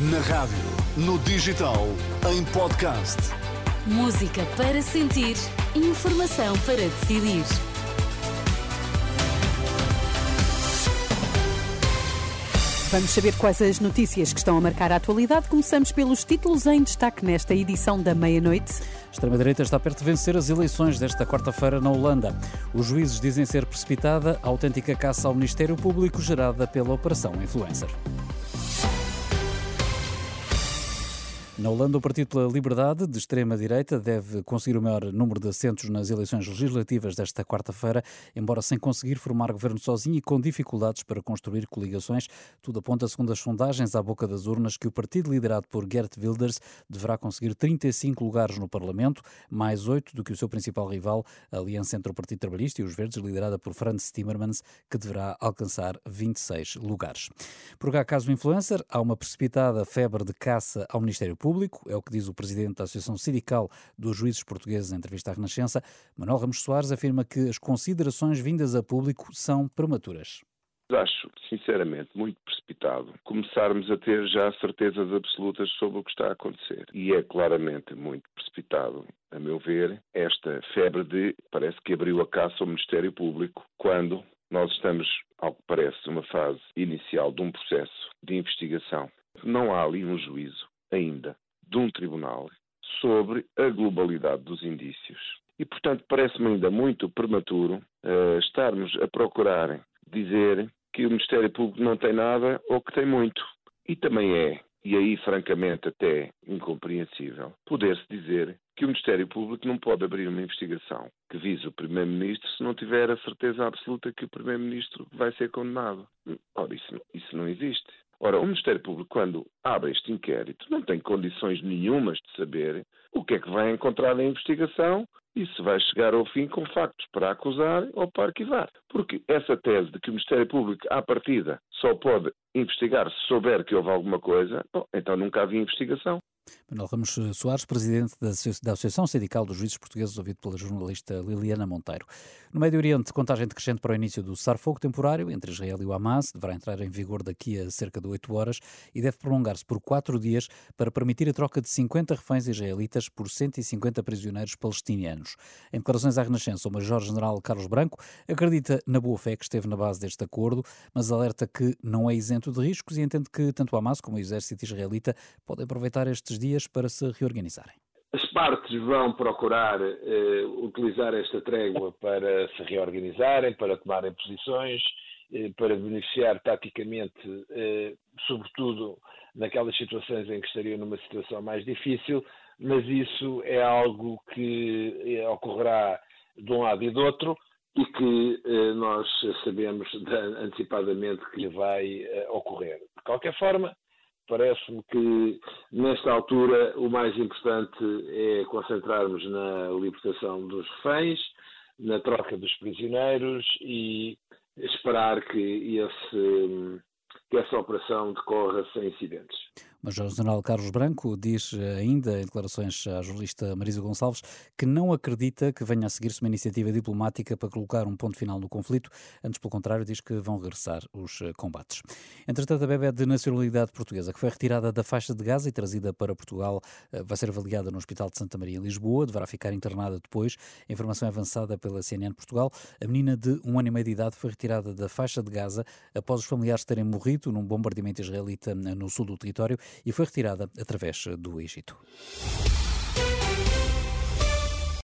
Na rádio, no digital, em podcast. Música para sentir, informação para decidir. Vamos saber quais as notícias que estão a marcar a atualidade. Começamos pelos títulos em destaque nesta edição da meia-noite. A extrema-direita está perto de vencer as eleições desta quarta-feira na Holanda. Os juízes dizem ser precipitada a autêntica caça ao Ministério Público gerada pela Operação Influencer. Na Holanda, o Partido pela Liberdade, de extrema-direita, deve conseguir o maior número de assentos nas eleições legislativas desta quarta-feira, embora sem conseguir formar governo sozinho e com dificuldades para construir coligações. Tudo aponta, segundo as sondagens à boca das urnas, que o partido liderado por Gert Wilders deverá conseguir 35 lugares no Parlamento, mais oito do que o seu principal rival, a aliança entre o Partido Trabalhista e os Verdes, liderada por Franz Timmermans, que deverá alcançar 26 lugares. Por cá, caso influencer, há uma precipitada febre de caça ao Ministério Público público, é o que diz o presidente da Associação Sindical dos Juízes Portugueses em entrevista à Renascença. Manuel Ramos Soares afirma que as considerações vindas a público são prematuras. Acho, sinceramente, muito precipitado começarmos a ter já certezas absolutas sobre o que está a acontecer. E é claramente muito precipitado, a meu ver, esta febre de parece que abriu a caça ao Ministério Público quando nós estamos, ao que parece, numa fase inicial de um processo de investigação. Não há ali um juízo ainda de um tribunal sobre a globalidade dos indícios. E, portanto, parece-me ainda muito prematuro uh, estarmos a procurar dizer que o Ministério Público não tem nada ou que tem muito. E também é, e aí francamente até incompreensível, poder-se dizer que o Ministério Público não pode abrir uma investigação que vise o Primeiro-Ministro se não tiver a certeza absoluta que o Primeiro-Ministro vai ser condenado. Ora, isso, isso não existe. Ora, o Ministério Público, quando abre este inquérito, não tem condições nenhumas de saber o que é que vai encontrar na investigação e se vai chegar ao fim com factos para acusar ou para arquivar. Porque essa tese de que o Ministério Público, à partida, só pode investigar se souber que houve alguma coisa, bom, então nunca havia investigação. Manuel Ramos Soares, presidente da Associação Sindical dos Juízes Portugueses, ouvido pela jornalista Liliana Monteiro. No Médio Oriente, contagem decrescente para o início do cessar-fogo temporário entre Israel e o Hamas deverá entrar em vigor daqui a cerca de oito horas e deve prolongar-se por quatro dias para permitir a troca de 50 reféns israelitas por 150 prisioneiros palestinianos. Em declarações à Renascença, o Major-General Carlos Branco acredita na boa-fé que esteve na base deste acordo, mas alerta que não é isento de riscos e entende que tanto o Hamas como o exército israelita podem aproveitar estes dias para se reorganizarem? As partes vão procurar eh, utilizar esta trégua para se reorganizarem, para tomarem posições, eh, para beneficiar taticamente, eh, sobretudo naquelas situações em que estariam numa situação mais difícil, mas isso é algo que eh, ocorrerá de um lado e do outro e que eh, nós sabemos antecipadamente que vai eh, ocorrer. De qualquer forma, Parece-me que, nesta altura, o mais importante é concentrarmos na libertação dos reféns, na troca dos prisioneiros e esperar que, esse, que essa operação decorra sem incidentes. Major-General Carlos Branco diz ainda, em declarações à jornalista Marisa Gonçalves, que não acredita que venha a seguir-se uma iniciativa diplomática para colocar um ponto final no conflito. Antes, pelo contrário, diz que vão regressar os eh, combates. Entretanto, a bebé de nacionalidade portuguesa, que foi retirada da faixa de Gaza e trazida para Portugal, eh, vai ser avaliada no Hospital de Santa Maria, em Lisboa. Deverá ficar internada depois. Informação avançada pela CNN Portugal. A menina de um ano e meio de idade foi retirada da faixa de Gaza após os familiares terem morrido num bombardeamento israelita no sul do território e foi retirada através eh, do Egito.